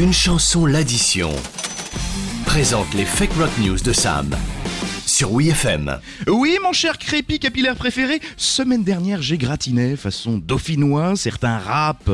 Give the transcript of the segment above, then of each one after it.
Une chanson l'addition. Présente les fake rock news de Sam. Sur WeFM. Oui, mon cher crépi capillaire préféré, semaine dernière j'ai gratiné façon dauphinois certains rap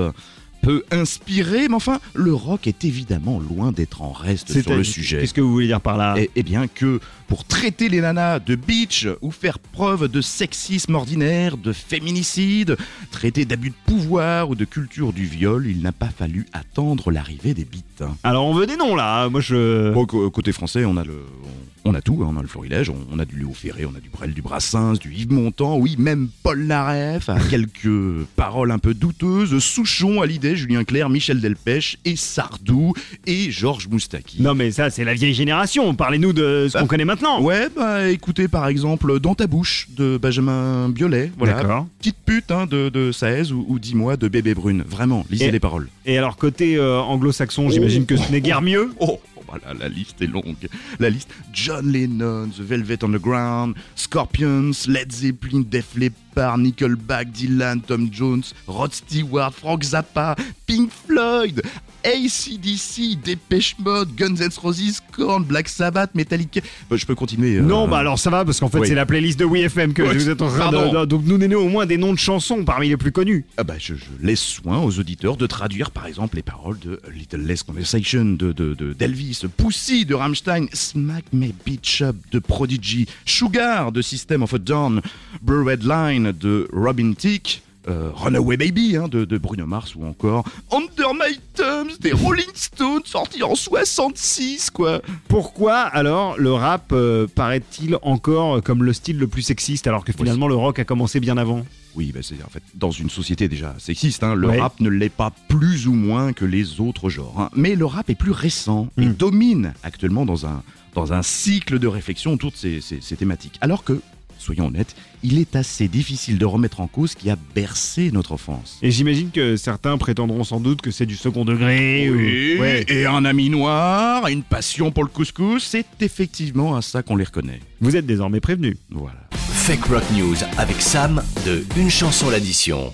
peu inspirés, mais enfin, le rock est évidemment loin d'être en reste sur le sujet. Qu'est-ce que vous voulez dire par là Eh, eh bien que pour traiter les nanas de bitch ou faire preuve de sexisme ordinaire, de féminicide, traiter d'abus de pouvoir ou de culture du viol, il n'a pas fallu attendre l'arrivée des bites. Alors on veut des noms là, hein. moi je... Bon, côté français, on a le, on a tout, hein, on a le florilège, on, on a du Léo Ferré, on a du Brel, du Brassens, du Yves Montand, oui, même Paul Naref a quelques paroles un peu douteuses, Souchon, Hallyday, Julien Clerc, Michel Delpech et Sardou et Georges Moustaki. Non mais ça c'est la vieille génération, parlez-nous de ce Bah, qu'on connaît maintenant. Ouais, bah écoutez par exemple Dans ta bouche de Benjamin Biolay, voilà. Petite pute hein, de, de 16 ou, ou 10 mois de bébé brune, vraiment, lisez Et- les paroles. Et alors côté euh, anglo-saxon, j'imagine que ce n'est guère mieux. Oh, oh, la liste est longue. La liste John Lennon, The Velvet Underground, Scorpions, Led Zeppelin, Def Leppard, Nickelback, Dylan, Tom Jones, Rod Stewart, Frank Zappa, Pink Floyd, ACDC, Dépêche Mode, Guns N' Roses, Korn, Black Sabbath, Metallica. Bah, je peux continuer. euh, Non, bah alors ça va parce qu'en fait oui. c'est la playlist de WeFM que vous êtes en train de, de- Donc nous donnez au moins des noms de chansons parmi les plus connus. Ah bah, je, je laisse soin aux auditeurs de traduire par exemple les paroles de Little Less Conversation de, de, de- d'Elvis, Pussy de Rammstein, Smack Me Bitch Up de Prodigy, Sugar de System of a Down, Blue Red Line de Robin Thicke, euh, Runaway Baby hein, de, de Bruno Mars ou encore Under My Thumbs des Rolling Stones sorti en 66 quoi. Pourquoi alors le rap euh, paraît-il encore comme le style le plus sexiste alors que finalement le rock a commencé bien avant? Oui, bah c'est en fait dans une société déjà sexiste, hein, le Ouais. rap ne l'est pas plus ou moins que les autres genres. hein. Mais le rap est plus récent et Mm. domine actuellement dans un, dans un cycle de réflexion autour de ces, ces- ces thématiques. Alors que, soyons honnêtes, il est assez difficile de remettre en cause ce qui a bercé notre enfance. Et j'imagine que certains prétendront sans doute que c'est du second degré. Oui, ou... Ouais. et un ami noir, une passion pour le couscous, c'est effectivement à ça qu'on les reconnaît. Vous êtes désormais prévenus. Voilà. Fake rock news avec Sam de Une chanson l'addition.